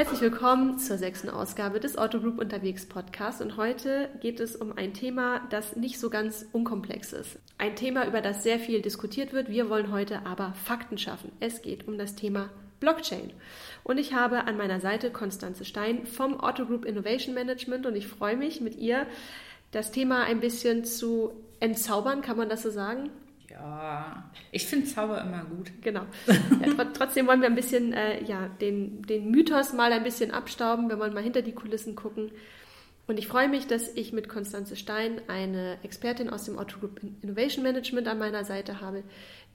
Herzlich willkommen zur sechsten Ausgabe des Autogroup Unterwegs Podcast. Und heute geht es um ein Thema, das nicht so ganz unkomplex ist. Ein Thema, über das sehr viel diskutiert wird. Wir wollen heute aber Fakten schaffen. Es geht um das Thema Blockchain. Und ich habe an meiner Seite Konstanze Stein vom Autogroup Innovation Management und ich freue mich mit ihr, das Thema ein bisschen zu entzaubern, kann man das so sagen? Ja, ich finde Zauber immer gut. Genau. Ja, trotzdem wollen wir ein bisschen äh, ja, den, den Mythos mal ein bisschen abstauben, wir mal hinter die Kulissen gucken. Und ich freue mich, dass ich mit Konstanze Stein eine Expertin aus dem Auto Group Innovation Management an meiner Seite habe,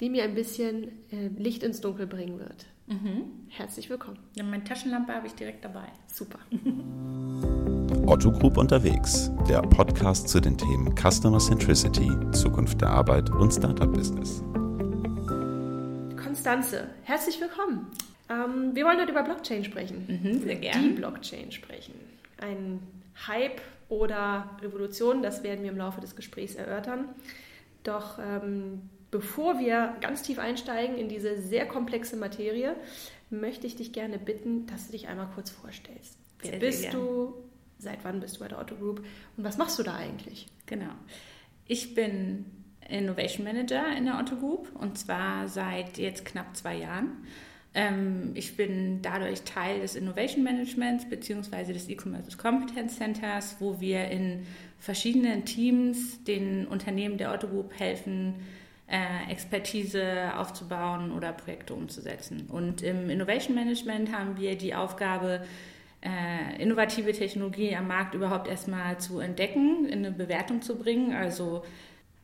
die mir ein bisschen äh, Licht ins Dunkel bringen wird. Mhm. Herzlich willkommen. Ja, meine Taschenlampe habe ich direkt dabei. Super. Otto Group unterwegs, der Podcast zu den Themen Customer Centricity, Zukunft der Arbeit und Startup Business. Konstanze, herzlich willkommen. Ähm, wir wollen heute über Blockchain sprechen. Mhm, sehr gerne. Die Blockchain sprechen. Ein Hype oder Revolution, das werden wir im Laufe des Gesprächs erörtern. Doch ähm, bevor wir ganz tief einsteigen in diese sehr komplexe Materie, möchte ich dich gerne bitten, dass du dich einmal kurz vorstellst. Wer sehr, bist sehr du? Seit wann bist du bei der Otto Group? Und was machst du da eigentlich? Genau. Ich bin Innovation Manager in der Otto Group und zwar seit jetzt knapp zwei Jahren. Ähm, ich bin dadurch Teil des Innovation Managements bzw. des E-Commerce Competence Centers, wo wir in verschiedenen Teams den Unternehmen der Otto Group helfen, äh, Expertise aufzubauen oder Projekte umzusetzen. Und im Innovation Management haben wir die Aufgabe, äh, innovative Technologie am Markt überhaupt erstmal zu entdecken, in eine Bewertung zu bringen. Also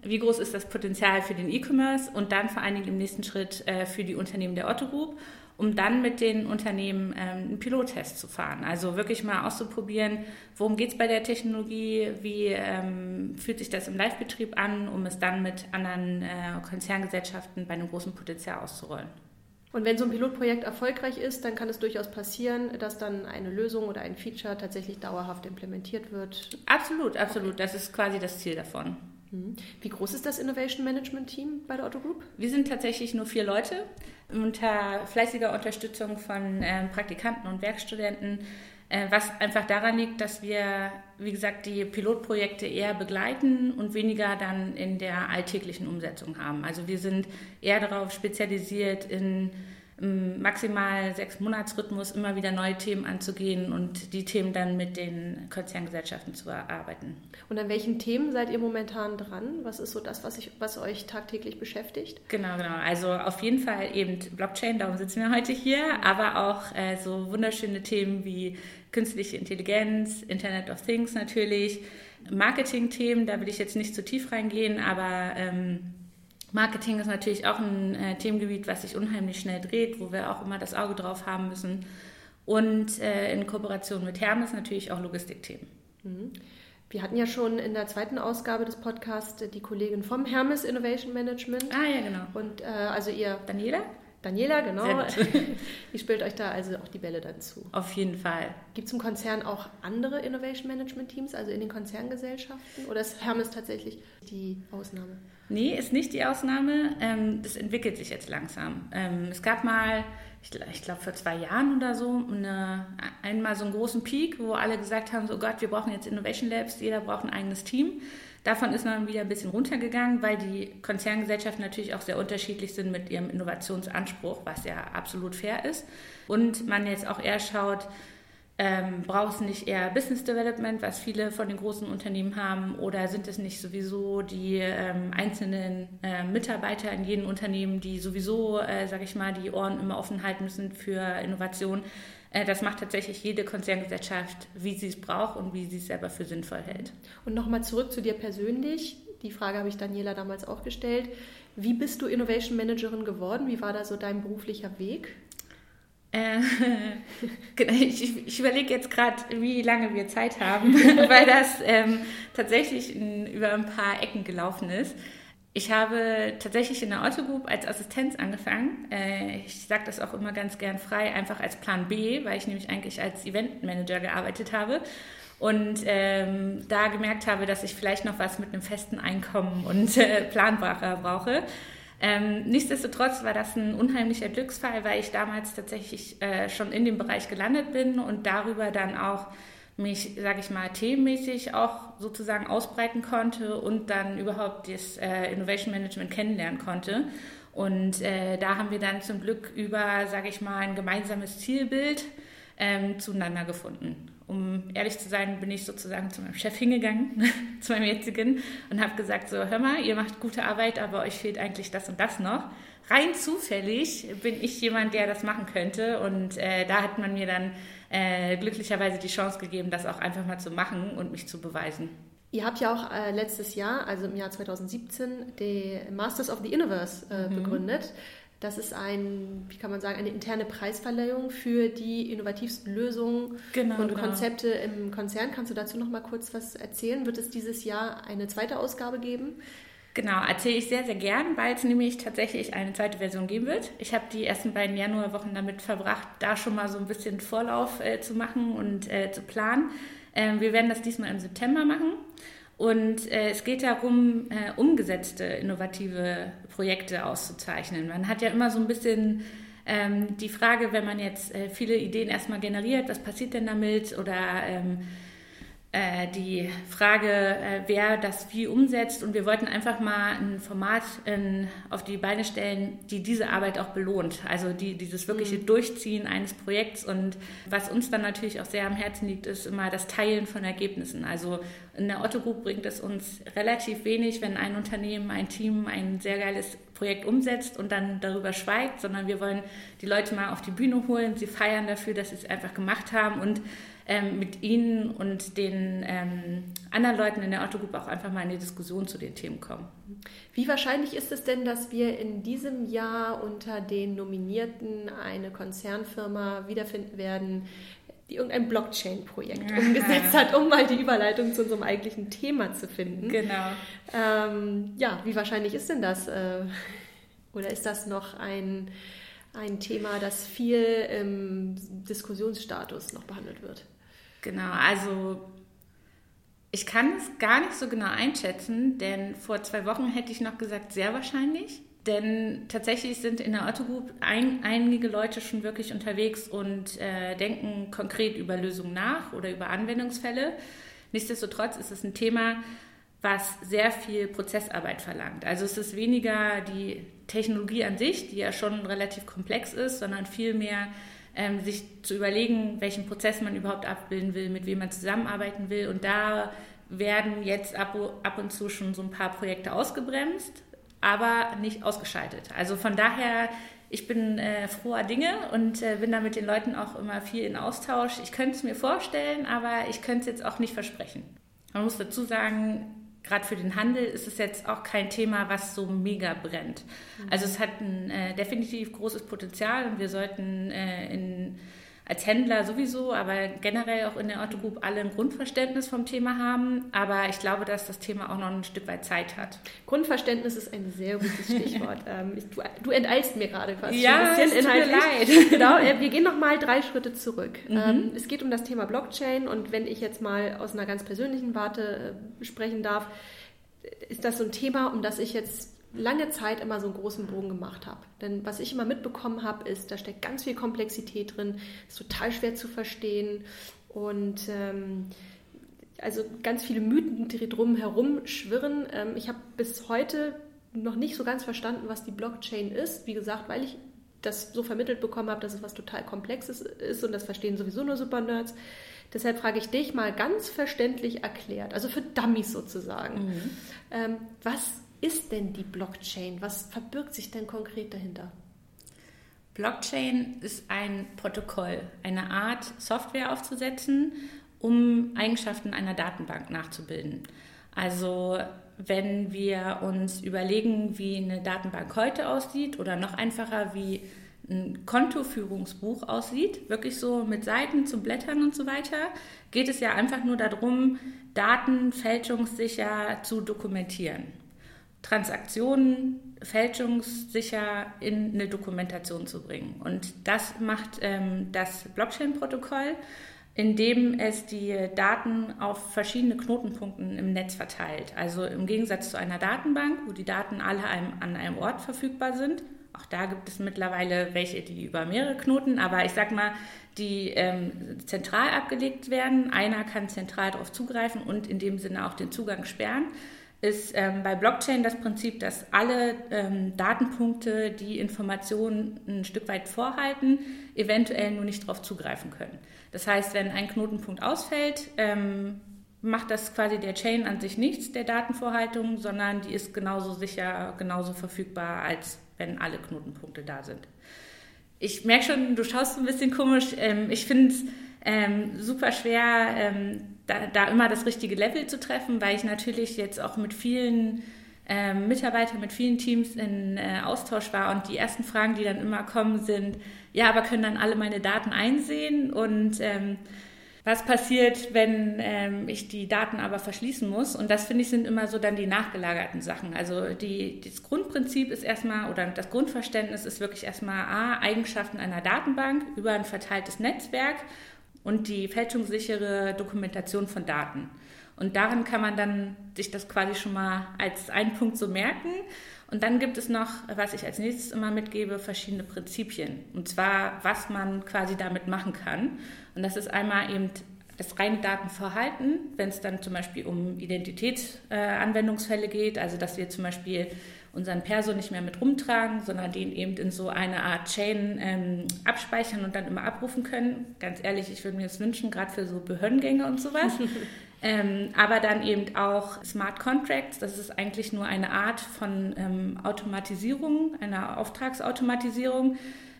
wie groß ist das Potenzial für den E-Commerce und dann vor allen Dingen im nächsten Schritt äh, für die Unternehmen der Otto Group, um dann mit den Unternehmen ähm, einen Pilottest zu fahren. Also wirklich mal auszuprobieren, worum geht es bei der Technologie, wie ähm, fühlt sich das im Live-Betrieb an, um es dann mit anderen äh, Konzerngesellschaften bei einem großen Potenzial auszurollen. Und wenn so ein Pilotprojekt erfolgreich ist, dann kann es durchaus passieren, dass dann eine Lösung oder ein Feature tatsächlich dauerhaft implementiert wird. Absolut, absolut. Das ist quasi das Ziel davon. Mhm. Wie groß ist das Innovation Management Team bei der Otto Group? Wir sind tatsächlich nur vier Leute. Unter fleißiger Unterstützung von äh, Praktikanten und Werkstudenten was einfach daran liegt, dass wir, wie gesagt, die Pilotprojekte eher begleiten und weniger dann in der alltäglichen Umsetzung haben. Also wir sind eher darauf spezialisiert, in maximal sechs Monatsrhythmus immer wieder neue Themen anzugehen und die Themen dann mit den Konzerngesellschaften zu erarbeiten. Und an welchen Themen seid ihr momentan dran? Was ist so das, was, ich, was euch tagtäglich beschäftigt? Genau, genau. Also auf jeden Fall eben Blockchain, darum sitzen wir heute hier, aber auch äh, so wunderschöne Themen wie künstliche Intelligenz, Internet of Things natürlich, Marketing-Themen, da will ich jetzt nicht zu tief reingehen, aber ähm, Marketing ist natürlich auch ein äh, Themengebiet, was sich unheimlich schnell dreht, wo wir auch immer das Auge drauf haben müssen. Und äh, in Kooperation mit Hermes natürlich auch Logistikthemen. Mhm. Wir hatten ja schon in der zweiten Ausgabe des Podcasts die Kollegin vom Hermes Innovation Management. Ah ja, genau. Und äh, also ihr Daniela? Daniela, genau. die spielt euch da also auch die Bälle dann zu. Auf jeden Fall. Gibt es im Konzern auch andere Innovation Management Teams, also in den Konzerngesellschaften? Oder ist Hermes tatsächlich die Ausnahme? Nee, ist nicht die Ausnahme. Ähm, das entwickelt sich jetzt langsam. Ähm, es gab mal, ich glaube vor zwei Jahren oder so, eine, einmal so einen großen Peak, wo alle gesagt haben, so Gott, wir brauchen jetzt Innovation Labs, jeder braucht ein eigenes Team. Davon ist man wieder ein bisschen runtergegangen, weil die Konzerngesellschaften natürlich auch sehr unterschiedlich sind mit ihrem Innovationsanspruch, was ja absolut fair ist. Und man jetzt auch eher schaut, ähm, braucht es nicht eher Business Development, was viele von den großen Unternehmen haben, oder sind es nicht sowieso die ähm, einzelnen äh, Mitarbeiter in jedem Unternehmen, die sowieso, äh, sage ich mal, die Ohren immer offen halten müssen für Innovation? Äh, das macht tatsächlich jede Konzerngesellschaft, wie sie es braucht und wie sie es selber für sinnvoll hält. Und nochmal zurück zu dir persönlich. Die Frage habe ich Daniela damals auch gestellt. Wie bist du Innovation Managerin geworden? Wie war da so dein beruflicher Weg? Äh, ich, ich überlege jetzt gerade, wie lange wir Zeit haben, weil das ähm, tatsächlich in, über ein paar Ecken gelaufen ist. Ich habe tatsächlich in der Auto Group als Assistenz angefangen. Äh, ich sage das auch immer ganz gern frei, einfach als Plan B, weil ich nämlich eigentlich als Eventmanager gearbeitet habe und ähm, da gemerkt habe, dass ich vielleicht noch was mit einem festen Einkommen und äh, Planbarer brauche. Ähm, nichtsdestotrotz war das ein unheimlicher Glücksfall, weil ich damals tatsächlich äh, schon in dem Bereich gelandet bin und darüber dann auch mich, sage ich mal, themenmäßig auch sozusagen ausbreiten konnte und dann überhaupt das äh, Innovation Management kennenlernen konnte. Und äh, da haben wir dann zum Glück über, sage ich mal, ein gemeinsames Zielbild ähm, zueinander gefunden. Um ehrlich zu sein, bin ich sozusagen zu meinem Chef hingegangen, zu meinem jetzigen, und habe gesagt, so, hör mal, ihr macht gute Arbeit, aber euch fehlt eigentlich das und das noch. Rein zufällig bin ich jemand, der das machen könnte. Und äh, da hat man mir dann äh, glücklicherweise die Chance gegeben, das auch einfach mal zu machen und mich zu beweisen. Ihr habt ja auch äh, letztes Jahr, also im Jahr 2017, die Masters of the Universe äh, mhm. begründet. Das ist ein, wie kann man sagen, eine interne Preisverleihung für die innovativsten Lösungen genau, und genau. Konzepte im Konzern. Kannst du dazu noch mal kurz was erzählen? Wird es dieses Jahr eine zweite Ausgabe geben? Genau, erzähle ich sehr, sehr gern, weil es nämlich tatsächlich eine zweite Version geben wird. Ich habe die ersten beiden Januarwochen damit verbracht, da schon mal so ein bisschen Vorlauf äh, zu machen und äh, zu planen. Ähm, wir werden das diesmal im September machen. Und äh, es geht darum, äh, umgesetzte innovative Projekte auszuzeichnen. Man hat ja immer so ein bisschen ähm, die Frage, wenn man jetzt äh, viele Ideen erstmal generiert, was passiert denn damit? Oder ähm, äh, die Frage, äh, wer das wie umsetzt. Und wir wollten einfach mal ein Format in, auf die Beine stellen, die diese Arbeit auch belohnt. Also die, dieses wirkliche mhm. Durchziehen eines Projekts. Und was uns dann natürlich auch sehr am Herzen liegt, ist immer das Teilen von Ergebnissen. Also in der Otto Group bringt es uns relativ wenig, wenn ein Unternehmen, ein Team ein sehr geiles Projekt umsetzt und dann darüber schweigt, sondern wir wollen die Leute mal auf die Bühne holen, sie feiern dafür, dass sie es einfach gemacht haben und ähm, mit Ihnen und den ähm, anderen Leuten in der Autogruppe auch einfach mal in die Diskussion zu den Themen kommen. Wie wahrscheinlich ist es denn, dass wir in diesem Jahr unter den Nominierten eine Konzernfirma wiederfinden werden, die irgendein Blockchain-Projekt umgesetzt hat, um mal die Überleitung zu unserem eigentlichen Thema zu finden? Genau. Ähm, ja, wie wahrscheinlich ist denn das? Äh, oder ist das noch ein ein Thema, das viel im Diskussionsstatus noch behandelt wird. Genau, also ich kann es gar nicht so genau einschätzen, denn vor zwei Wochen hätte ich noch gesagt, sehr wahrscheinlich. Denn tatsächlich sind in der Otto Group ein, einige Leute schon wirklich unterwegs und äh, denken konkret über Lösungen nach oder über Anwendungsfälle. Nichtsdestotrotz ist es ein Thema, was sehr viel Prozessarbeit verlangt. Also es ist weniger die Technologie an sich, die ja schon relativ komplex ist, sondern vielmehr ähm, sich zu überlegen, welchen Prozess man überhaupt abbilden will, mit wem man zusammenarbeiten will. Und da werden jetzt ab, ab und zu schon so ein paar Projekte ausgebremst, aber nicht ausgeschaltet. Also von daher, ich bin äh, froher Dinge und äh, bin da mit den Leuten auch immer viel in Austausch. Ich könnte es mir vorstellen, aber ich könnte es jetzt auch nicht versprechen. Man muss dazu sagen, gerade für den Handel ist es jetzt auch kein Thema, was so mega brennt. Mhm. Also es hat ein äh, definitiv großes Potenzial und wir sollten äh, in als Händler sowieso, aber generell auch in der Otto Group alle ein Grundverständnis vom Thema haben. Aber ich glaube, dass das Thema auch noch ein Stück weit Zeit hat. Grundverständnis ist ein sehr gutes Stichwort. ähm, du, du, enteilst mir gerade fast ja, ein bisschen es tut mir leid. genau, äh, wir gehen noch mal drei Schritte zurück. Mhm. Ähm, es geht um das Thema Blockchain und wenn ich jetzt mal aus einer ganz persönlichen Warte äh, sprechen darf, ist das so ein Thema, um das ich jetzt lange Zeit immer so einen großen Bogen gemacht habe. Denn was ich immer mitbekommen habe, ist, da steckt ganz viel Komplexität drin, ist total schwer zu verstehen und ähm, also ganz viele Mythen, die drum herum schwirren. Ähm, ich habe bis heute noch nicht so ganz verstanden, was die Blockchain ist. Wie gesagt, weil ich das so vermittelt bekommen habe, dass es was total Komplexes ist und das verstehen sowieso nur Super-Nerds. Deshalb frage ich dich mal ganz verständlich erklärt, also für Dummies sozusagen. Mhm. Ähm, was ist denn die Blockchain? Was verbirgt sich denn konkret dahinter? Blockchain ist ein Protokoll, eine Art Software aufzusetzen, um Eigenschaften einer Datenbank nachzubilden. Also wenn wir uns überlegen, wie eine Datenbank heute aussieht oder noch einfacher, wie ein Kontoführungsbuch aussieht, wirklich so mit Seiten zum Blättern und so weiter, geht es ja einfach nur darum, Daten fälschungssicher zu dokumentieren. Transaktionen fälschungssicher in eine Dokumentation zu bringen. Und das macht ähm, das Blockchain-Protokoll. indem es die Daten auf verschiedene Knotenpunkten im Netz verteilt. Also im Gegensatz zu einer Datenbank, wo die Daten alle einem, an einem Ort verfügbar sind. Auch da gibt es mittlerweile welche, die über mehrere Knoten, aber ich sag mal, die ähm, zentral abgelegt werden. Einer kann zentral darauf zugreifen und in dem Sinne auch den Zugang sperren ist ähm, bei Blockchain das Prinzip, dass alle ähm, Datenpunkte, die Informationen ein Stück weit vorhalten, eventuell nur nicht darauf zugreifen können. Das heißt, wenn ein Knotenpunkt ausfällt, ähm, macht das quasi der Chain an sich nichts, der Datenvorhaltung, sondern die ist genauso sicher, genauso verfügbar, als wenn alle Knotenpunkte da sind. Ich merke schon, du schaust ein bisschen komisch. Ähm, ich finde es ähm, super schwer, ähm, da, da, immer das richtige Level zu treffen, weil ich natürlich jetzt auch mit vielen ähm, Mitarbeitern, mit vielen Teams in äh, Austausch war und die ersten Fragen, die dann immer kommen, sind, ja, aber können dann alle meine Daten einsehen und ähm, was passiert, wenn ähm, ich die Daten aber verschließen muss? Und das finde ich sind immer so dann die nachgelagerten Sachen. Also die, das Grundprinzip ist erstmal oder das Grundverständnis ist wirklich erstmal A, Eigenschaften einer Datenbank über ein verteiltes Netzwerk und die fälschungssichere Dokumentation von Daten. Und daran kann man dann sich das quasi schon mal als einen Punkt so merken. Und dann gibt es noch, was ich als nächstes immer mitgebe, verschiedene Prinzipien. Und zwar, was man quasi damit machen kann. Und das ist einmal eben das reine Datenverhalten, wenn es dann zum Beispiel um Identitätsanwendungsfälle äh, geht, also dass wir zum Beispiel unseren Perso nicht mehr mit rumtragen, sondern den eben in so eine Art Chain ähm, abspeichern und dann immer abrufen können. Ganz ehrlich, ich würde mir das wünschen, gerade für so Behördengänge und sowas. ähm, aber dann eben auch Smart Contracts, das ist eigentlich nur eine Art von ähm, Automatisierung, einer Auftragsautomatisierung.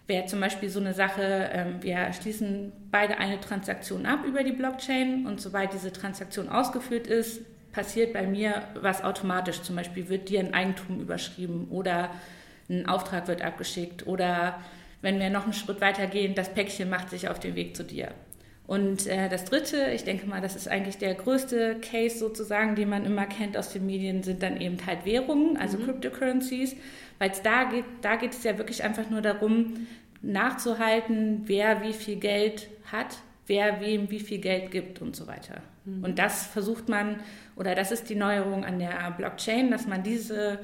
Wäre zum Beispiel so eine Sache, ähm, wir schließen beide eine Transaktion ab über die Blockchain und sobald diese Transaktion ausgeführt ist, passiert bei mir was automatisch. Zum Beispiel wird dir ein Eigentum überschrieben oder ein Auftrag wird abgeschickt oder wenn wir noch einen Schritt weiter gehen, das Päckchen macht sich auf den Weg zu dir. Und äh, das Dritte, ich denke mal, das ist eigentlich der größte Case sozusagen, den man immer kennt aus den Medien, sind dann eben halt Währungen, also mhm. Cryptocurrencies, weil es da geht, da geht es ja wirklich einfach nur darum, nachzuhalten, wer wie viel Geld hat, wer wem wie viel Geld gibt und so weiter. Mhm. Und das versucht man, oder das ist die Neuerung an der Blockchain, dass man diese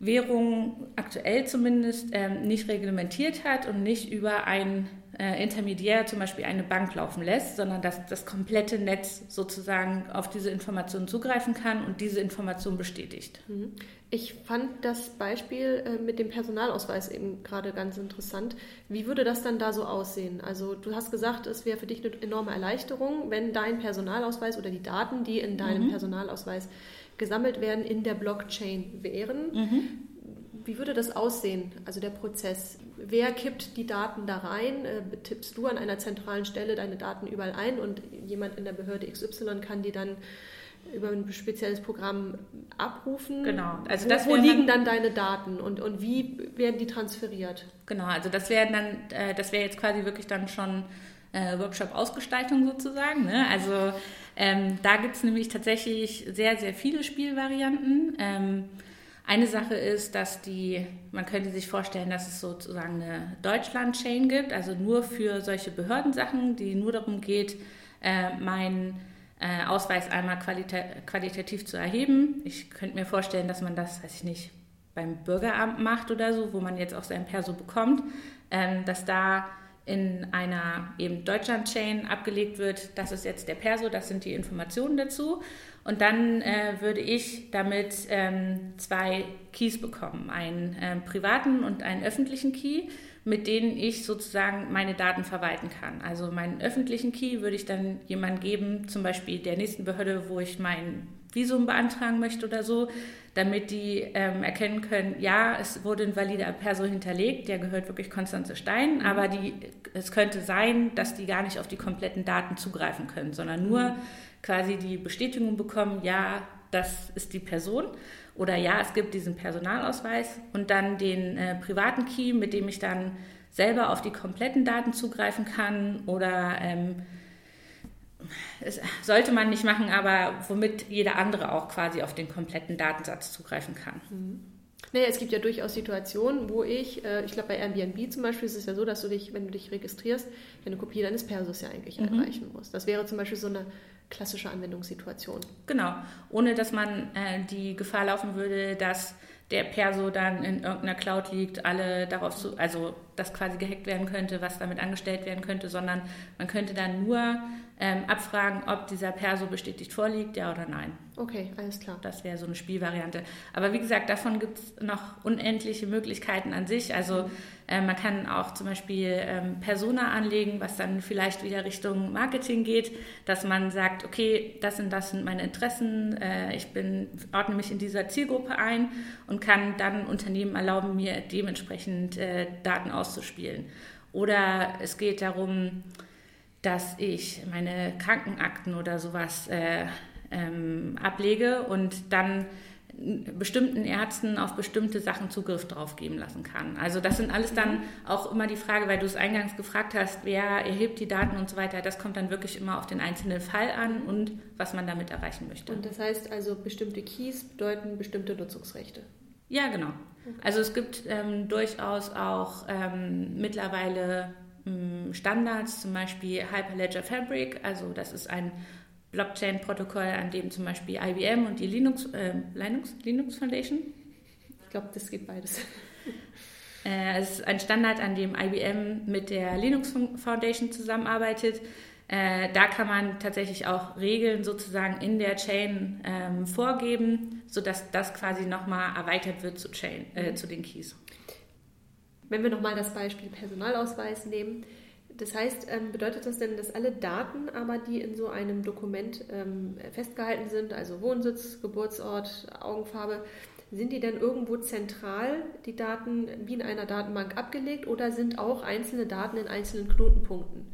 Währung aktuell zumindest ähm, nicht reglementiert hat und nicht über ein äh, Intermediär, zum Beispiel eine Bank, laufen lässt, sondern dass das komplette Netz sozusagen auf diese Information zugreifen kann und diese Information bestätigt. Mhm. Ich fand das Beispiel äh, mit dem Personalausweis eben gerade ganz interessant. Wie würde das dann da so aussehen? Also du hast gesagt, es wäre für dich eine enorme Erleichterung, wenn dein Personalausweis oder die Daten, die in deinem mhm. Personalausweis gesammelt werden, in der Blockchain wären. Mhm. Wie würde das aussehen, also der Prozess? Wer kippt die Daten da rein? Äh, tippst du an einer zentralen Stelle deine Daten überall ein und jemand in der Behörde XY kann die dann über ein spezielles Programm abrufen. Genau. Also wo, wo liegen dann, dann, deine Daten und, und wie werden die transferiert? Genau, also das wäre dann, äh, das wäre jetzt quasi wirklich dann schon äh, Workshop-Ausgestaltung sozusagen. Ne? Also ähm, da gibt es nämlich tatsächlich sehr, sehr viele Spielvarianten. Ähm, eine Sache ist, dass die, man könnte sich vorstellen, dass es sozusagen eine Deutschland-Chain gibt, also nur für solche Behördensachen, die nur darum geht, äh, mein äh, Ausweis einmal qualita qualitativ zu erheben. Ich könnte mir vorstellen, dass man das, weiß ich nicht, beim Bürgeramt macht oder so, wo man jetzt auch sein Perso bekommt, ähm, dass da in einer eben Deutschland-Chain abgelegt wird, das ist jetzt der Perso, das sind die Informationen dazu. Und dann äh, würde ich damit ähm, zwei Keys bekommen, einen äh, privaten und einen öffentlichen Key mit denen ich sozusagen meine Daten verwalten kann. Also meinen öffentlichen Key würde ich dann jemandem geben, zum Beispiel der nächsten Behörde, wo ich mein Visum beantragen möchte oder so, damit die ähm, erkennen können, ja, es wurde ein valider Perso hinterlegt, der gehört wirklich Konstanze Stein, mhm. aber die, es könnte sein, dass die gar nicht auf die kompletten Daten zugreifen können, sondern nur mhm. quasi die Bestätigung bekommen, ja, das ist die Person oder ja, es gibt diesen Personalausweis und dann den äh, privaten Key, mit dem ich dann selber auf die kompletten Daten zugreifen kann oder ähm, es sollte man nicht machen, aber womit jeder andere auch quasi auf den kompletten Datensatz zugreifen kann. Mhm. Naja, es gibt ja durchaus Situationen, wo ich, äh, ich glaube bei Airbnb zum Beispiel ist es ja so, dass du dich, wenn du dich registrierst, eine Kopie deines Persos ja eigentlich mhm. einreichen musst. Das wäre zum Beispiel so eine klassische Anwendungssituation. Genau, ohne dass man äh, die Gefahr laufen würde, dass der Perso dann in irgendeiner Cloud liegt, alle darauf zu, also das quasi gehackt werden könnte, was damit angestellt werden könnte, sondern man könnte dann nur ähm, abfragen, ob dieser Perso bestätigt vorliegt, ja oder nein. Okay, alles klar. Das wäre so eine Spielvariante. Aber wie gesagt, davon gibt es noch unendliche Möglichkeiten an sich. Also äh, man kann auch zum Beispiel ähm, Persona anlegen, was dann vielleicht wieder Richtung Marketing geht, dass man sagt, okay, das und das sind meine Interessen, äh, ich bin, ordne mich in dieser Zielgruppe ein und kann dann Unternehmen erlauben, mir dementsprechend äh, Daten auszuspielen. Oder es geht darum, dass ich meine Krankenakten oder sowas äh, ähm, ablege und dann bestimmten Ärzten auf bestimmte Sachen Zugriff drauf geben lassen kann. Also das sind alles dann auch immer die Frage, weil du es eingangs gefragt hast, wer erhebt die Daten und so weiter. Das kommt dann wirklich immer auf den einzelnen Fall an und was man damit erreichen möchte. Und das heißt also, bestimmte Keys bedeuten bestimmte Nutzungsrechte. Ja, genau. Also es gibt ähm, durchaus auch ähm, mittlerweile Standards, zum Beispiel Hyperledger Fabric, also das ist ein Blockchain-Protokoll, an dem zum Beispiel IBM und die Linux, äh, Linux, Linux Foundation. Ich glaube, das geht beides. Äh, es ist ein Standard, an dem IBM mit der Linux Foundation zusammenarbeitet. Äh, da kann man tatsächlich auch Regeln sozusagen in der Chain ähm, vorgeben, sodass das quasi nochmal erweitert wird zu, Chain, äh, zu den Keys. Wenn wir nochmal das Beispiel Personalausweis nehmen, das heißt, ähm, bedeutet das denn, dass alle Daten aber, die in so einem Dokument ähm, festgehalten sind, also Wohnsitz, Geburtsort, Augenfarbe, sind die denn irgendwo zentral, die Daten wie in einer Datenbank abgelegt oder sind auch einzelne Daten in einzelnen Knotenpunkten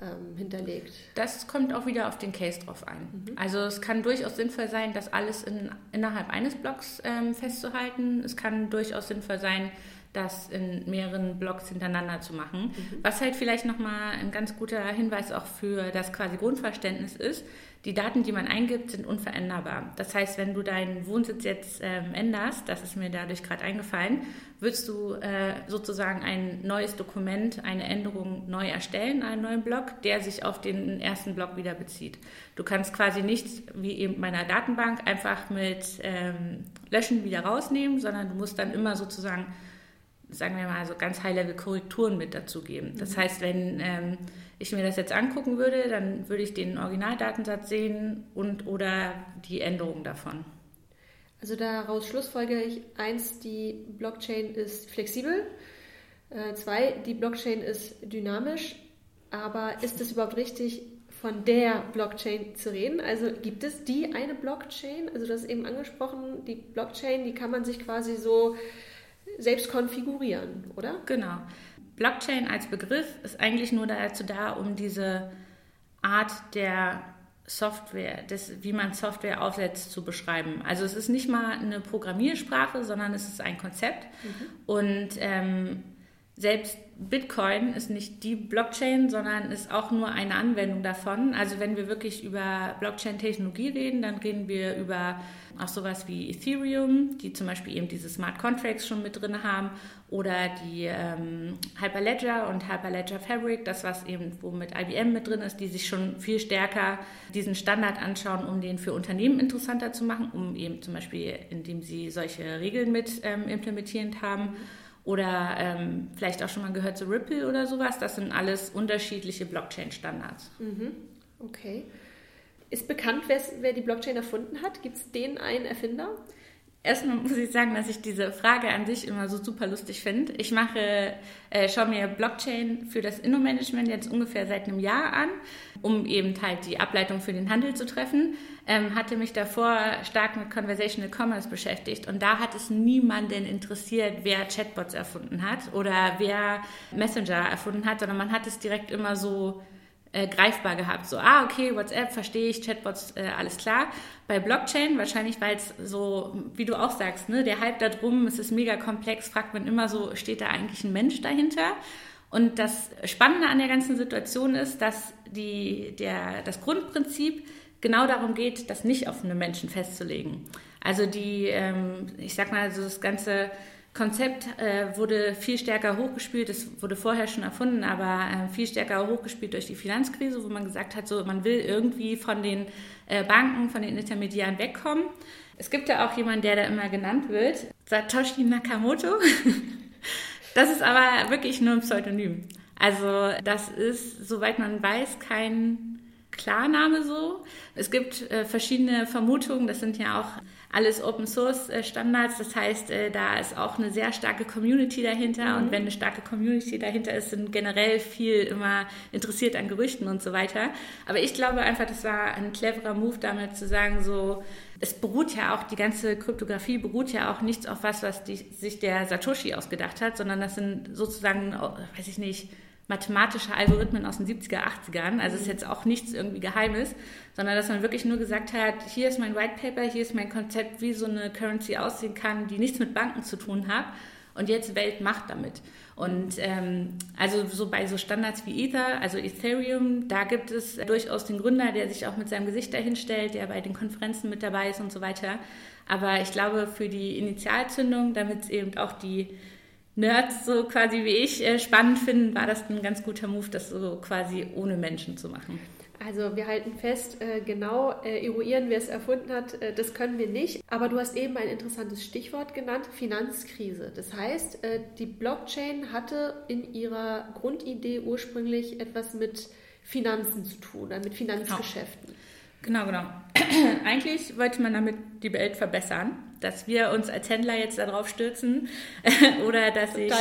ähm, hinterlegt? Das kommt auch wieder auf den Case drauf ein. Mhm. Also es kann durchaus sinnvoll sein, das alles in, innerhalb eines Blocks ähm, festzuhalten. Es kann durchaus sinnvoll sein, das in mehreren Blogs hintereinander zu machen. Mhm. Was halt vielleicht nochmal ein ganz guter Hinweis auch für das quasi Grundverständnis ist, die Daten, die man eingibt, sind unveränderbar. Das heißt, wenn du deinen Wohnsitz jetzt ähm, änderst, das ist mir dadurch gerade eingefallen, würdest du äh, sozusagen ein neues Dokument, eine Änderung neu erstellen, einen neuen Block, der sich auf den ersten Block wieder bezieht. Du kannst quasi nicht wie eben meiner Datenbank einfach mit ähm, Löschen wieder rausnehmen, sondern du musst dann immer sozusagen sagen wir mal, so ganz High-Level-Korrekturen mit dazu geben. Das mhm. heißt, wenn ähm, ich mir das jetzt angucken würde, dann würde ich den Originaldatensatz sehen und oder die Änderungen davon. Also daraus schlussfolgere ich, eins, die Blockchain ist flexibel, äh, zwei, die Blockchain ist dynamisch, aber ist es überhaupt richtig, von der Blockchain zu reden? Also gibt es die eine Blockchain? Also das eben angesprochen, die Blockchain, die kann man sich quasi so selbst konfigurieren, oder? Genau. Blockchain als Begriff ist eigentlich nur dazu da, um diese Art der Software, des, wie man Software aufsetzt, zu beschreiben. Also es ist nicht mal eine Programmiersprache, sondern es ist ein Konzept. Mhm. Und ähm, selbst Bitcoin ist nicht die Blockchain, sondern ist auch nur eine Anwendung davon. Also wenn wir wirklich über Blockchain-Technologie reden, dann reden wir über auch sowas wie Ethereum, die zum Beispiel eben diese Smart Contracts schon mit drin haben, oder die ähm, Hyperledger und Hyperledger Fabric, das was eben wo mit IBM mit drin ist, die sich schon viel stärker diesen Standard anschauen, um den für Unternehmen interessanter zu machen, um eben zum Beispiel, indem sie solche Regeln mit ähm, implementierend haben. Oder ähm, vielleicht auch schon mal gehört zu Ripple oder sowas. Das sind alles unterschiedliche Blockchain-Standards. Mhm. Okay. Ist bekannt, wer die Blockchain erfunden hat? Gibt es den einen Erfinder? Erstmal muss ich sagen, dass ich diese Frage an sich immer so super lustig finde. Ich mache, äh, schaue mir Blockchain für das Inno-Management jetzt ungefähr seit einem Jahr an, um eben halt die Ableitung für den Handel zu treffen. Ähm, hatte mich davor stark mit Conversational Commerce beschäftigt und da hat es niemanden interessiert, wer Chatbots erfunden hat oder wer Messenger erfunden hat, sondern man hat es direkt immer so äh, greifbar gehabt. So, ah, okay, WhatsApp verstehe ich, Chatbots, äh, alles klar. Bei Blockchain, wahrscheinlich, weil es so, wie du auch sagst, ne, der Hype da drum, es ist mega komplex, fragt man immer so, steht da eigentlich ein Mensch dahinter? Und das Spannende an der ganzen Situation ist, dass die, der, das Grundprinzip genau darum geht, das nicht auf einen Menschen festzulegen. Also die, ähm, ich sag mal, also das ganze Konzept äh, wurde viel stärker hochgespielt. Es wurde vorher schon erfunden, aber äh, viel stärker hochgespielt durch die Finanzkrise, wo man gesagt hat, so man will irgendwie von den äh, Banken, von den Intermediären wegkommen. Es gibt ja auch jemanden, der da immer genannt wird, Satoshi Nakamoto. das ist aber wirklich nur ein Pseudonym. Also das ist, soweit man weiß, kein Klarname so. Es gibt äh, verschiedene Vermutungen, das sind ja auch alles Open Source äh, Standards, das heißt, äh, da ist auch eine sehr starke Community dahinter mhm. und wenn eine starke Community dahinter ist, sind generell viel immer interessiert an Gerüchten und so weiter. Aber ich glaube einfach, das war ein cleverer Move damit zu sagen, so, es beruht ja auch, die ganze Kryptographie beruht ja auch nichts auf was, was die, sich der Satoshi ausgedacht hat, sondern das sind sozusagen, weiß ich nicht, mathematische Algorithmen aus den 70er, 80ern. Also es ist jetzt auch nichts irgendwie Geheimes, sondern dass man wirklich nur gesagt hat, hier ist mein White Paper, hier ist mein Konzept, wie so eine Currency aussehen kann, die nichts mit Banken zu tun hat. Und jetzt Welt macht damit. Und ähm, also so bei so Standards wie Ether, also Ethereum, da gibt es durchaus den Gründer, der sich auch mit seinem Gesicht dahinstellt, der bei den Konferenzen mit dabei ist und so weiter. Aber ich glaube, für die Initialzündung, damit eben auch die Nerds so quasi wie ich äh, spannend finden, war das ein ganz guter Move, das so quasi ohne Menschen zu machen. Also wir halten fest, äh, genau äh, eruieren, wer es erfunden hat, das können wir nicht. Aber du hast eben ein interessantes Stichwort genannt, Finanzkrise. Das heißt, die Blockchain hatte in ihrer Grundidee ursprünglich etwas mit Finanzen zu tun, mit Finanzgeschäften. Genau, genau. Eigentlich wollte man damit die Welt verbessern dass wir uns als Händler jetzt darauf stürzen oder dass sich,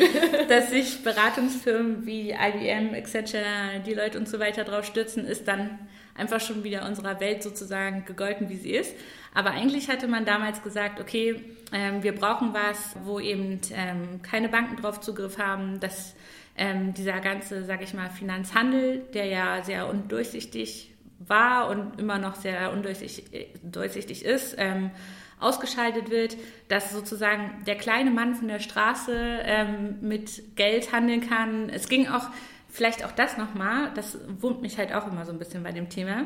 dass sich Beratungsfirmen wie IBM, Accenture, Deloitte und so weiter darauf stürzen, ist dann einfach schon wieder unserer Welt sozusagen gegolten, wie sie ist. Aber eigentlich hatte man damals gesagt, okay, ähm, wir brauchen was, wo eben ähm, keine Banken drauf Zugriff haben, dass ähm, dieser ganze, sage ich mal, Finanzhandel, der ja sehr undurchsichtig war und immer noch sehr undurchsichtig ist, ähm, ausgeschaltet wird, dass sozusagen der kleine Mann von der Straße ähm, mit Geld handeln kann. Es ging auch, vielleicht auch das nochmal, das wurmt mich halt auch immer so ein bisschen bei dem Thema.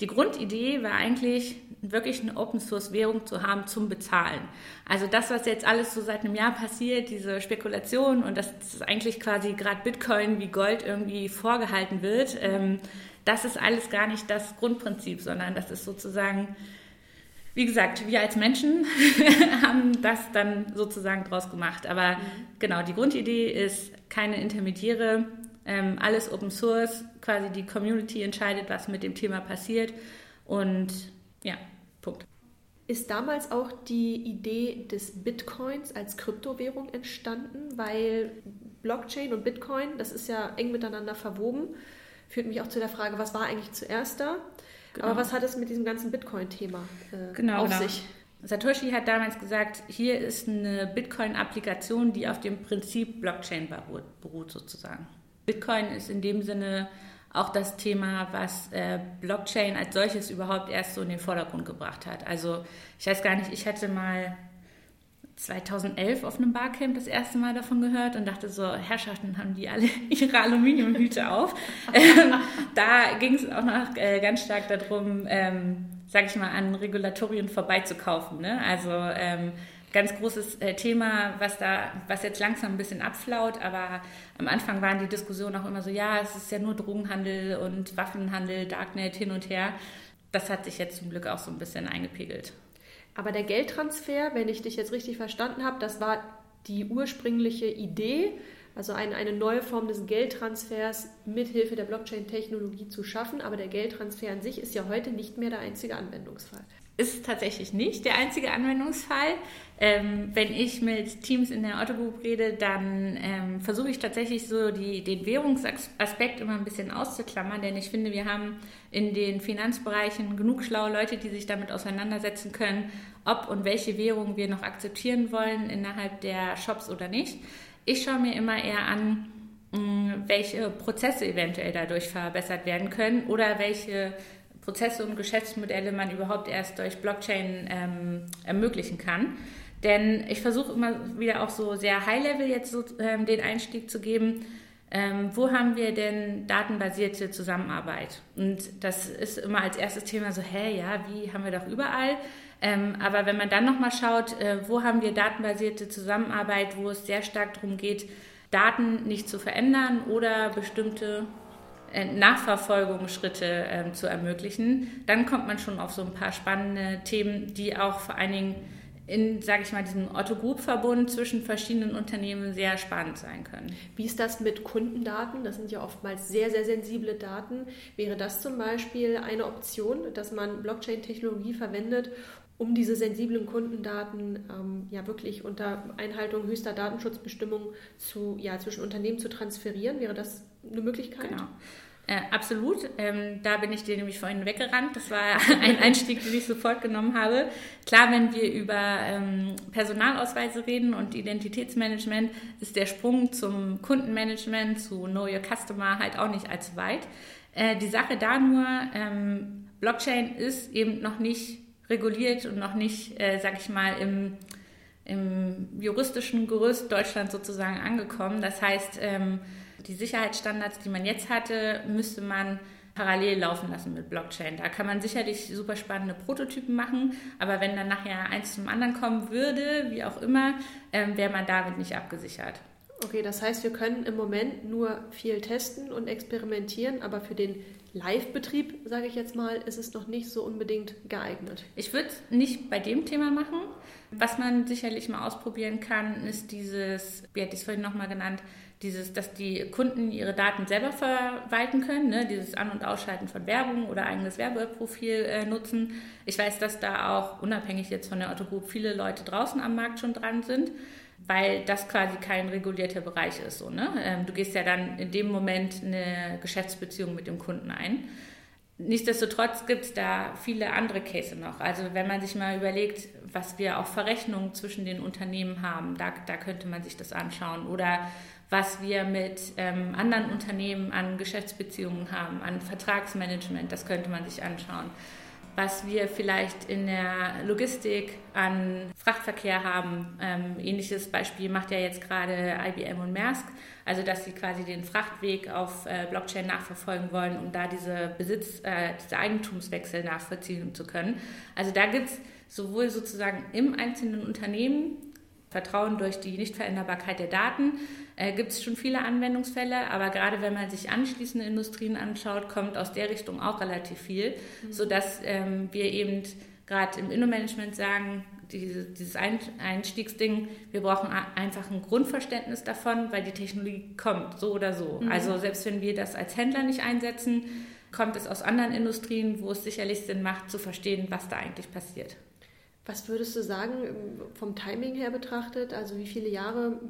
Die Grundidee war eigentlich, wirklich eine Open-Source-Währung zu haben zum Bezahlen. Also das, was jetzt alles so seit einem Jahr passiert, diese Spekulation und dass das eigentlich quasi gerade Bitcoin wie Gold irgendwie vorgehalten wird, ähm, das ist alles gar nicht das Grundprinzip, sondern das ist sozusagen wie gesagt, wir als Menschen haben das dann sozusagen draus gemacht. Aber mhm. genau, die Grundidee ist keine Intermediäre, ähm, alles Open Source, quasi die Community entscheidet, was mit dem Thema passiert. Und ja, Punkt. Ist damals auch die Idee des Bitcoins als Kryptowährung entstanden, weil Blockchain und Bitcoin, das ist ja eng miteinander verwoben, führt mich auch zu der Frage, was war eigentlich zuerst da? Genau. Aber was hat es mit diesem ganzen Bitcoin-Thema äh, genau, auf genau. sich? Satoshi hat damals gesagt, hier ist eine Bitcoin-Applikation, die auf dem Prinzip Blockchain beruht, sozusagen. Bitcoin ist in dem Sinne auch das Thema, was äh, Blockchain als solches überhaupt erst so in den Vordergrund gebracht hat. Also ich weiß gar nicht, ich hatte mal 2011 auf einem Barcamp das erste Mal davon gehört und dachte so, Herrschaften haben die alle ihre Aluminiumhüte auf. ähm, da ging es auch noch äh, ganz stark darum, ähm, sage ich mal, an Regulatorien vorbeizukaufen. Ne? Also ähm, ganz großes äh, Thema, was da, was jetzt langsam ein bisschen abflaut, aber am Anfang waren die Diskussionen auch immer so, ja, es ist ja nur Drogenhandel und Waffenhandel, Darknet hin und her. Das hat sich jetzt zum Glück auch so ein bisschen eingepegelt. Aber der Geldtransfer, wenn ich dich jetzt richtig verstanden habe, das war die ursprüngliche Idee, also eine, eine neue Form des Geldtransfers mithilfe der Blockchain-Technologie zu schaffen. Aber der Geldtransfer an sich ist ja heute nicht mehr der einzige Anwendungsfall ist tatsächlich nicht der einzige Anwendungsfall. Ähm, wenn ich mit Teams in der Autogroup rede, dann ähm, versuche ich tatsächlich so die, den Währungsaspekt immer ein bisschen auszuklammern, denn ich finde, wir haben in den Finanzbereichen genug schlaue Leute, die sich damit auseinandersetzen können, ob und welche Währung wir noch akzeptieren wollen innerhalb der Shops oder nicht. Ich schaue mir immer eher an, welche Prozesse eventuell dadurch verbessert werden können oder welche Prozesse und Geschäftsmodelle man überhaupt erst durch Blockchain ähm, ermöglichen kann. Denn ich versuche immer wieder auch so sehr High-Level jetzt so, ähm, den Einstieg zu geben. ähm, wo haben wir denn datenbasierte Zusammenarbeit? Und das ist immer als erstes Thema so, hä, ja, wie haben wir doch überall? Ähm, aber wenn man dann nochmal schaut, äh, wo haben wir datenbasierte Zusammenarbeit, wo es sehr stark darum geht, Daten nicht zu verändern oder bestimmte Nachverfolgungsschritte äh, zu ermöglichen, dann kommt man schon auf so ein paar spannende Themen, die auch vor allen Dingen in, sage ich mal, diesem Otto-Group-Verbund zwischen verschiedenen Unternehmen sehr spannend sein können. Wie ist das mit Kundendaten? Das sind ja oftmals sehr, sehr sensible Daten. Wäre das zum Beispiel eine Option, dass man Blockchain-Technologie verwendet, um diese sensiblen Kundendaten ähm, ja wirklich unter Einhaltung höchster Datenschutzbestimmungen zu, ja, zwischen Unternehmen zu transferieren? Wäre das eine Möglichkeit? Genau. Äh, absolut. Ähm, da bin ich dir nämlich vorhin weggerannt. Das war ein Einstieg, den ich sofort genommen habe. Klar, wenn wir über ähm, Personalausweise reden und Identitätsmanagement, ist der Sprung zum Kundenmanagement, zu Know Your Customer halt auch nicht allzu weit. Äh, die Sache da nur, ähm, Blockchain ist eben noch nicht reguliert und noch nicht, äh, sag ich mal, im, im juristischen Gerüst Deutschland sozusagen angekommen. Das heißt, ähm, die Sicherheitsstandards, die man jetzt hatte, müsste man parallel laufen lassen mit Blockchain. Da kann man sicherlich super spannende Prototypen machen, aber wenn dann nachher eins zum anderen kommen würde, wie auch immer, ähm, wäre man damit nicht abgesichert. Okay, das heißt, wir können im Moment nur viel testen und experimentieren, aber für den Live-Betrieb, sage ich jetzt mal, ist es noch nicht so unbedingt geeignet. Ich würde es nicht bei dem Thema machen. Was man sicherlich mal ausprobieren kann, ist dieses, wie hatte ich es vorhin nochmal genannt, dieses, dass die Kunden ihre Daten selber verwalten können, ne? dieses An- und Ausschalten von Werbung oder eigenes Werbeprofil äh, nutzen. Ich weiß, dass da auch unabhängig jetzt von der Otto Group viele Leute draußen am Markt schon dran sind, weil das quasi kein regulierter Bereich ist. So, ne? Ähm, du gehst ja dann in dem Moment eine Geschäftsbeziehung mit dem Kunden ein. Nichtsdestotrotz gibt es da viele andere Cases noch. Also wenn man sich mal überlegt, was wir auch Verrechnungen zwischen den Unternehmen haben, da, da könnte man sich das anschauen. Oder was wir mit ähm, anderen Unternehmen an Geschäftsbeziehungen haben, an Vertragsmanagement, das könnte man sich anschauen. Was wir vielleicht in der Logistik an Frachtverkehr haben. Ähm, ähnliches Beispiel macht ja jetzt gerade IBM und Maersk, also dass sie quasi den Frachtweg auf äh, Blockchain nachverfolgen wollen, um da diese Besitz, äh, diese Eigentumswechsel nachvollziehen zu können. Also da gibt es sowohl sozusagen im einzelnen Unternehmen Vertrauen durch die Nichtveränderbarkeit der Daten, äh, gibt es schon viele Anwendungsfälle, aber gerade wenn man sich anschließende Industrien anschaut, kommt aus der Richtung auch relativ viel, mhm. sodass ähm, wir eben gerade im Inno-Management sagen, diese, dieses Einstiegsding, wir brauchen einfach ein Grundverständnis davon, weil die Technologie kommt, so oder so. Mhm. Also selbst wenn wir das als Händler nicht einsetzen, kommt es aus anderen Industrien, wo es sicherlich Sinn macht, zu verstehen, was da eigentlich passiert. Was würdest du sagen vom Timing her betrachtet? Also wie viele Jahre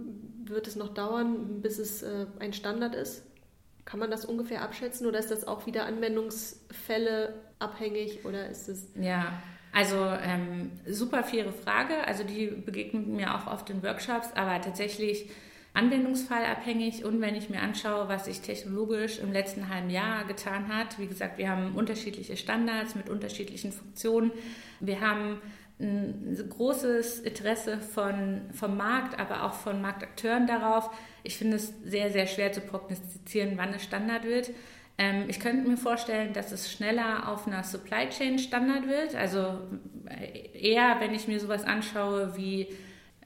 wird es noch dauern, bis es äh, ein Standard ist? Kann man das ungefähr abschätzen oder ist das auch wieder Anwendungsfälle abhängig oder ist es? Ja, also ähm, super faire Frage. Also die begegnet mir auch oft in Workshops, aber tatsächlich anwendungsfallabhängig und wenn ich mir anschaue, was sich technologisch im letzten halben Jahr getan hat. Wie gesagt, wir haben unterschiedliche Standards mit unterschiedlichen Funktionen. Wir haben ein großes Interesse von, vom Markt, aber auch von Marktakteuren darauf. Ich finde es sehr, sehr schwer zu prognostizieren, wann es Standard wird. Ähm, ich könnte mir vorstellen, dass es schneller auf einer Supply Chain Standard wird. Also äh, eher, wenn ich mir sowas anschaue wie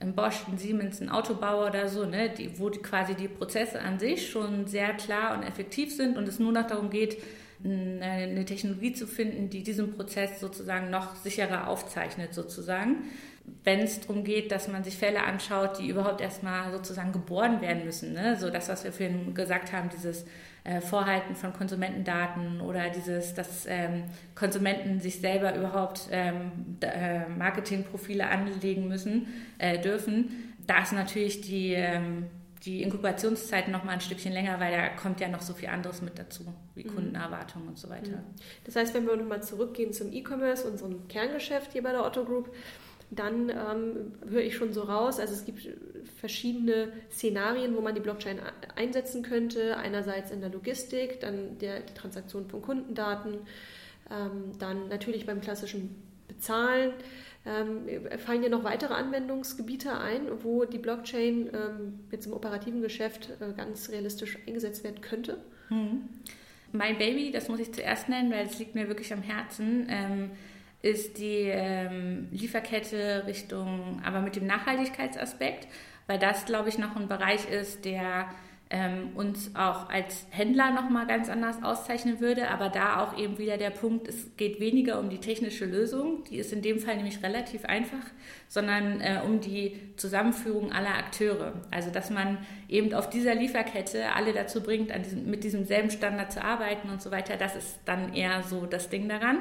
ein Bosch, ein Siemens, ein Autobauer oder so, ne, die, wo die, quasi die Prozesse an sich schon sehr klar und effektiv sind und es nur noch darum geht, eine Technologie zu finden, die diesen Prozess sozusagen noch sicherer aufzeichnet, sozusagen. Wenn es darum geht, dass man sich Fälle anschaut, die überhaupt erstmal sozusagen geboren werden müssen. Ne? So das, was wir vorhin gesagt haben, dieses äh, Vorhalten von Konsumentendaten oder dieses, dass ähm, Konsumenten sich selber überhaupt ähm, äh, Marketingprofile anlegen müssen, äh, dürfen. Da ist natürlich die ähm, die Inkubationszeit noch mal ein Stückchen länger, weil da kommt ja noch so viel anderes mit dazu, wie mhm. Kundenerwartungen und so weiter. Mhm. Das heißt, wenn wir nochmal zurückgehen zum E-Commerce, unserem Kerngeschäft hier bei der Otto Group, dann ähm, höre ich schon so raus, also es gibt verschiedene Szenarien, wo man die Blockchain einsetzen könnte. Einerseits in der Logistik, dann der, die Transaktion von Kundendaten, ähm, dann natürlich beim klassischen Bezahlen. Ähm, fallen dir noch weitere Anwendungsgebiete ein, wo die Blockchain ähm, jetzt im operativen Geschäft äh, ganz realistisch eingesetzt werden könnte? Hm. Mein Baby, das muss ich zuerst nennen, weil es liegt mir wirklich am Herzen, ähm, ist die ähm, Lieferkette Richtung, aber mit dem Nachhaltigkeitsaspekt, weil das, glaube ich, noch ein Bereich ist, der ähm, uns auch als Händler nochmal ganz anders auszeichnen würde. Aber da auch eben wieder der Punkt, es geht weniger um die technische Lösung, die ist in dem Fall nämlich relativ einfach, sondern äh, um die Zusammenführung aller Akteure. Also dass man eben auf dieser Lieferkette alle dazu bringt, diesem, mit diesem selben Standard zu arbeiten und so weiter. Das ist dann eher so das Ding daran.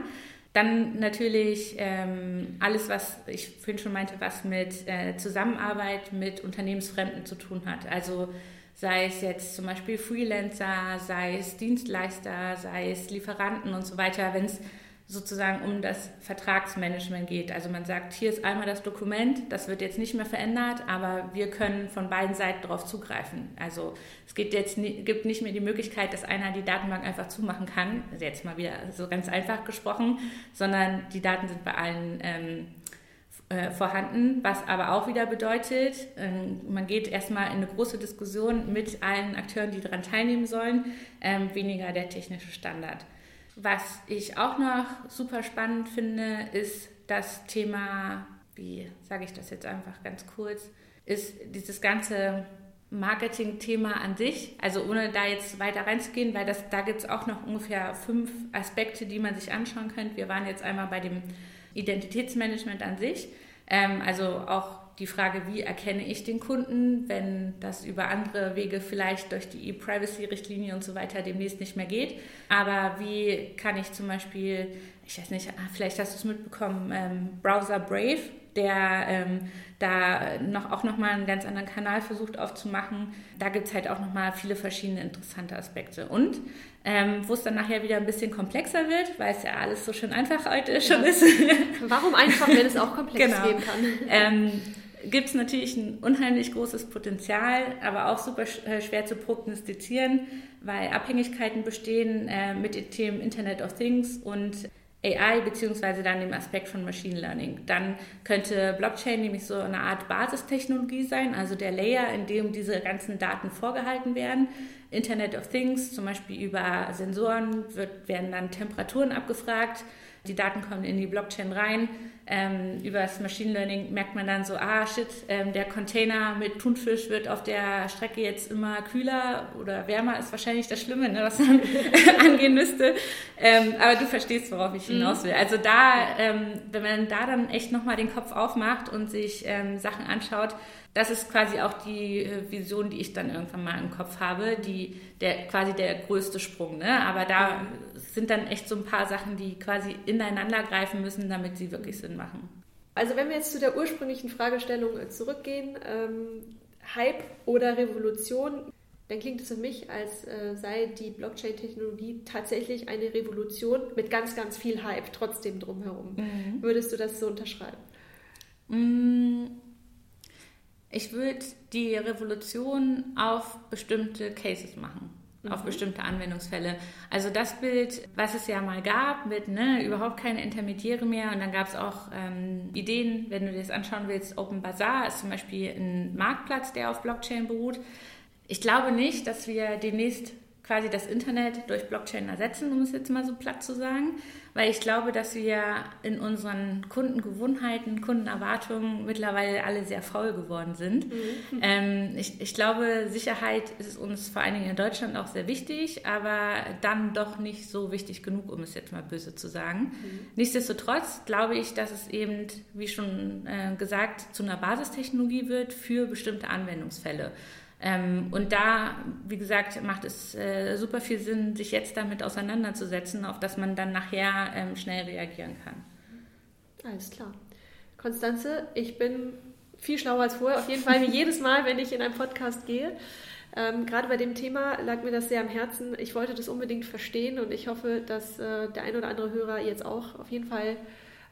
Dann natürlich ähm, alles, was ich vorhin schon meinte, was mit äh, Zusammenarbeit mit Unternehmensfremden zu tun hat. Also sei es jetzt zum Beispiel Freelancer, sei es Dienstleister, sei es Lieferanten und so weiter, wenn es sozusagen um das Vertragsmanagement geht. Also man sagt, hier ist einmal das Dokument, das wird jetzt nicht mehr verändert, aber wir können von beiden Seiten darauf zugreifen. Also es geht jetzt, gibt nicht mehr die Möglichkeit, dass einer die Datenbank einfach zumachen kann, jetzt mal wieder so ganz einfach gesprochen, sondern die Daten sind bei allen ähm, äh, vorhanden, was aber auch wieder bedeutet, ähm, man geht erstmal in eine große Diskussion mit allen Akteuren, die daran teilnehmen sollen, ähm, weniger der technische Standard. Was ich auch noch super spannend finde, ist das Thema, wie sage ich das jetzt einfach ganz kurz, ist dieses ganze Marketing-Thema an sich, also ohne da jetzt weiter reinzugehen, weil das, da gibt es auch noch ungefähr fünf Aspekte, die man sich anschauen könnte. Wir waren jetzt einmal bei dem Identitätsmanagement an sich. Ähm, also auch die Frage, wie erkenne ich den Kunden, wenn das über andere Wege vielleicht durch die E-Privacy-Richtlinie und so weiter demnächst nicht mehr geht. Aber wie kann ich zum Beispiel, ich weiß nicht, ah, vielleicht hast du es mitbekommen, ähm, Browser Brave, der ähm, da noch, auch nochmal einen ganz anderen Kanal versucht aufzumachen. Da gibt es halt auch nochmal viele verschiedene interessante Aspekte. Und ähm, wo es dann nachher wieder ein bisschen komplexer wird, weil es ja alles so schön einfach heute schon ist. Warum einfach, wenn es auch komplex genau. geben kann? Ähm, gibt es natürlich ein unheimlich großes Potenzial, aber auch super äh, schwer zu prognostizieren, weil Abhängigkeiten bestehen äh, mit den Themen Internet of Things und AI beziehungsweise dann dem Aspekt von Machine Learning. Dann könnte Blockchain nämlich so eine Art Basistechnologie sein, also der Layer, in dem diese ganzen Daten vorgehalten werden. Internet of Things, zum Beispiel über Sensoren, wird, werden dann Temperaturen abgefragt. Die Daten kommen in die Blockchain rein ähm, über das Machine Learning merkt man dann so, ah shit, ähm, der Container mit Thunfisch wird auf der Strecke jetzt immer kühler oder wärmer, ist wahrscheinlich das Schlimme, ne, was man angehen müsste. Ähm, aber du verstehst, worauf ich hinaus will. Also da, ähm, wenn man da dann echt nochmal den Kopf aufmacht und sich ähm, Sachen anschaut, das ist quasi auch die äh, Vision, die ich dann irgendwann mal im Kopf habe, die der quasi der größte Sprung. Ne? Aber da sind dann echt so ein paar Sachen, die quasi ineinander greifen müssen, damit sie wirklich Sinn machen. Also wenn wir jetzt zu der ursprünglichen Fragestellung äh, zurückgehen, ähm, Hype oder Revolution, dann klingt es für mich, als äh, sei die Blockchain-Technologie tatsächlich eine Revolution mit ganz, ganz viel Hype trotzdem drumherum. Mhm. Würdest du das so unterschreiben? Mm, ich würde die Revolution auf bestimmte Cases machen mhm. auf bestimmte Anwendungsfälle. Also das Bild, was es ja mal gab, mit ne, überhaupt keine Intermediäre mehr und dann gab es auch ähm, Ideen, wenn du dir das anschauen willst, Open Bazaar ist zum Beispiel ein Marktplatz, der auf Blockchain beruht. Ich glaube nicht, dass wir demnächst quasi das Internet durch Blockchain ersetzen, um es jetzt mal so platt zu sagen weil ich glaube, dass wir in unseren Kundengewohnheiten, Kundenerwartungen mittlerweile alle sehr faul geworden sind. Mhm. Ähm, ich, ich, glaube, Sicherheit ist uns vor allen Dingen in Deutschland auch sehr wichtig, aber dann doch nicht so wichtig genug, um es jetzt mal böse zu sagen. Mhm. Nichtsdestotrotz glaube ich, dass es eben, wie schon äh, gesagt, zu einer Basistechnologie wird für bestimmte Anwendungsfälle. Ähm, und da, wie gesagt, macht es äh, super viel Sinn, sich jetzt damit auseinanderzusetzen, auf das man dann nachher ähm, schnell reagieren kann. Alles klar. Konstanze, ich bin viel schlauer als vorher, auf jeden Fall wie jedes Mal, wenn ich in einen Podcast gehe. Ähm, gerade bei dem Thema lag mir das sehr am Herzen. Ich wollte das unbedingt verstehen und ich hoffe, dass äh, der ein oder andere Hörer jetzt auch auf jeden Fall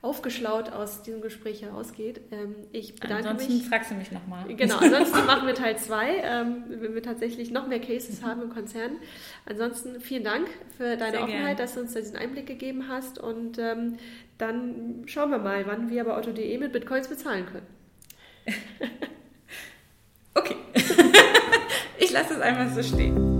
aufgeschlaut aus diesem Gespräch herausgeht. Ähm, ich bedanke ansonsten mich. fragst du mich nochmal. Genau, ansonsten machen wir Teil 2, ähm, wenn wir tatsächlich noch mehr Cases haben im Konzern. Ansonsten vielen Dank für deine Sehr Offenheit, gern. dass du uns da diesen Einblick gegeben hast und ähm, dann schauen wir mal, wann wir bei Otto.de mit Bitcoins bezahlen können. Okay. ich lasse es einfach so stehen.